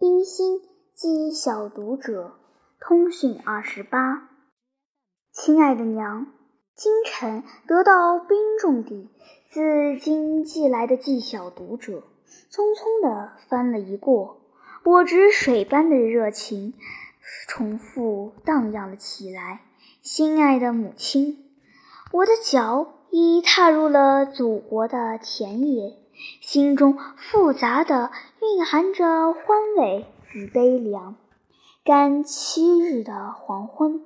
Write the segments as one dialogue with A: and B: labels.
A: 冰心寄小读者，通讯二十八。亲爱的娘，今晨得到冰重地自京寄来的寄小读者，匆匆地翻了一过，我执水般的热情重复荡漾了起来。心爱的母亲，我的脚已踏入了祖国的田野。心中复杂的蕴含着欢慰与悲凉。干七日的黄昏，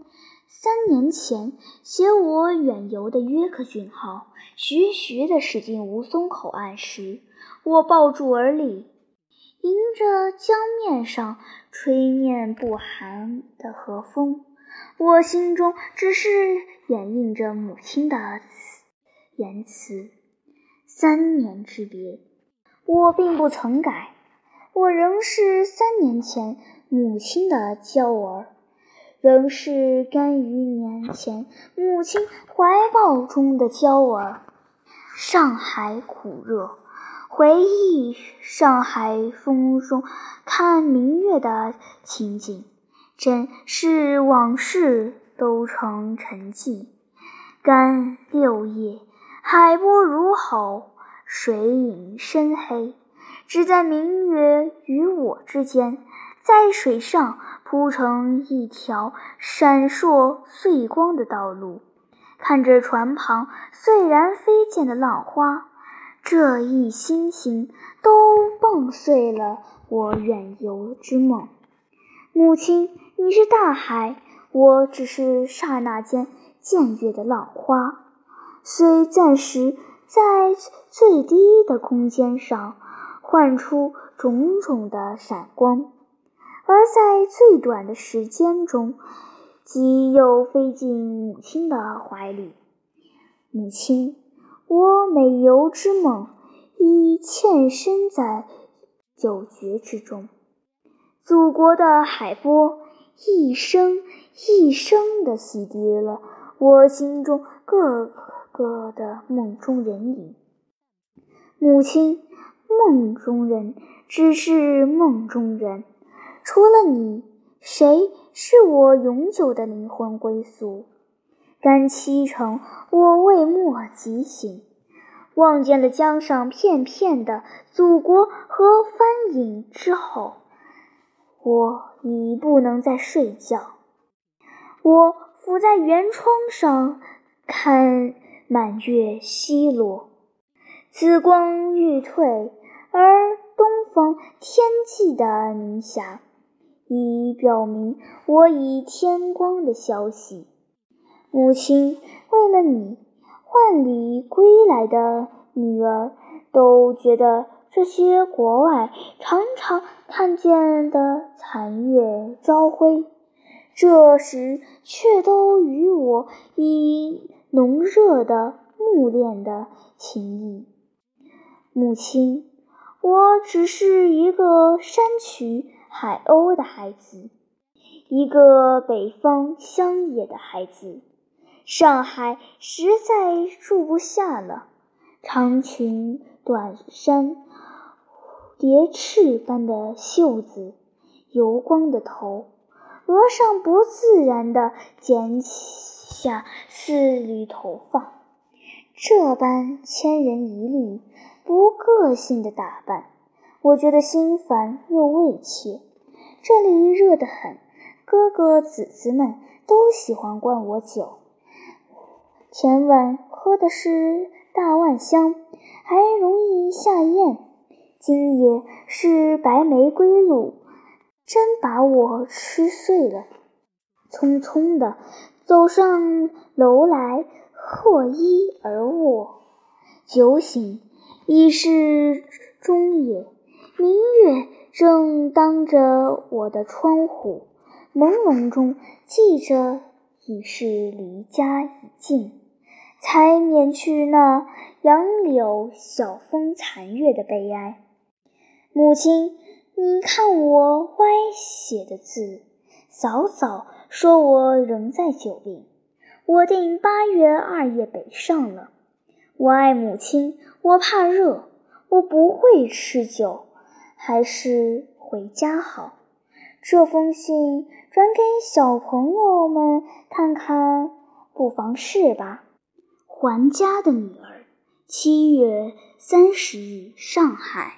A: 三年前携我远游的约克逊号徐徐地驶进吴淞口岸时，我抱住而立，迎着江面上吹面不寒的和风，我心中只是掩映着母亲的言辞。三年之别，我并不曾改，我仍是三年前母亲的娇儿，仍是甘于年前母亲怀抱中的娇儿。上海苦热，回忆上海风中看明月的情景，真是往事都成沉寂。干六夜。海波如吼，水影深黑，只在明月与我之间，在水上铺成一条闪烁碎光的道路。看着船旁碎然飞溅的浪花，这一星星都蹦碎了我远游之梦。母亲，你是大海，我只是刹那间僭越的浪花。虽暂时在最低的空间上幻出种种的闪光，而在最短的时间中，即又飞进母亲的怀里。母亲，我美游之梦已嵌身在九绝之中。祖国的海波，一声一声地洗涤了我心中各。哥的梦中人影，母亲，梦中人只是梦中人，除了你，谁是我永久的灵魂归宿？干七成，我未末即醒，望见了江上片片的祖国和帆影之后，我已不能再睡觉。我伏在圆窗上看。满月西落，紫光欲退，而东方天际的明霞已表明我已天光的消息。母亲，为了你，万里归来的女儿都觉得这些国外常常看见的残月朝晖，这时却都与我已。浓热的木恋的情谊，母亲，我只是一个山区海鸥的孩子，一个北方乡野的孩子。上海实在住不下了，长裙短衫，蝶翅般的袖子，油光的头，额上不自然地捡起。下四缕头发，这般千人一律、不个性的打扮，我觉得心烦又畏怯。这里热得很，哥哥姊姊们都喜欢灌我酒。前晚喝的是大万香，还容易下咽。今夜是白玫瑰露，真把我吃碎了。匆匆的。走上楼来，或衣而卧。酒醒，已是中夜。明月正当着我的窗户，朦胧中记着已是离家已近，才免去那杨柳晓风残月的悲哀。母亲，你看我歪写的字，早早。说我仍在久病，我定八月二夜北上了。我爱母亲，我怕热，我不会吃酒，还是回。家好。这封信转给小朋友们看看，不妨试吧。还家的女儿，七月三十日，上海。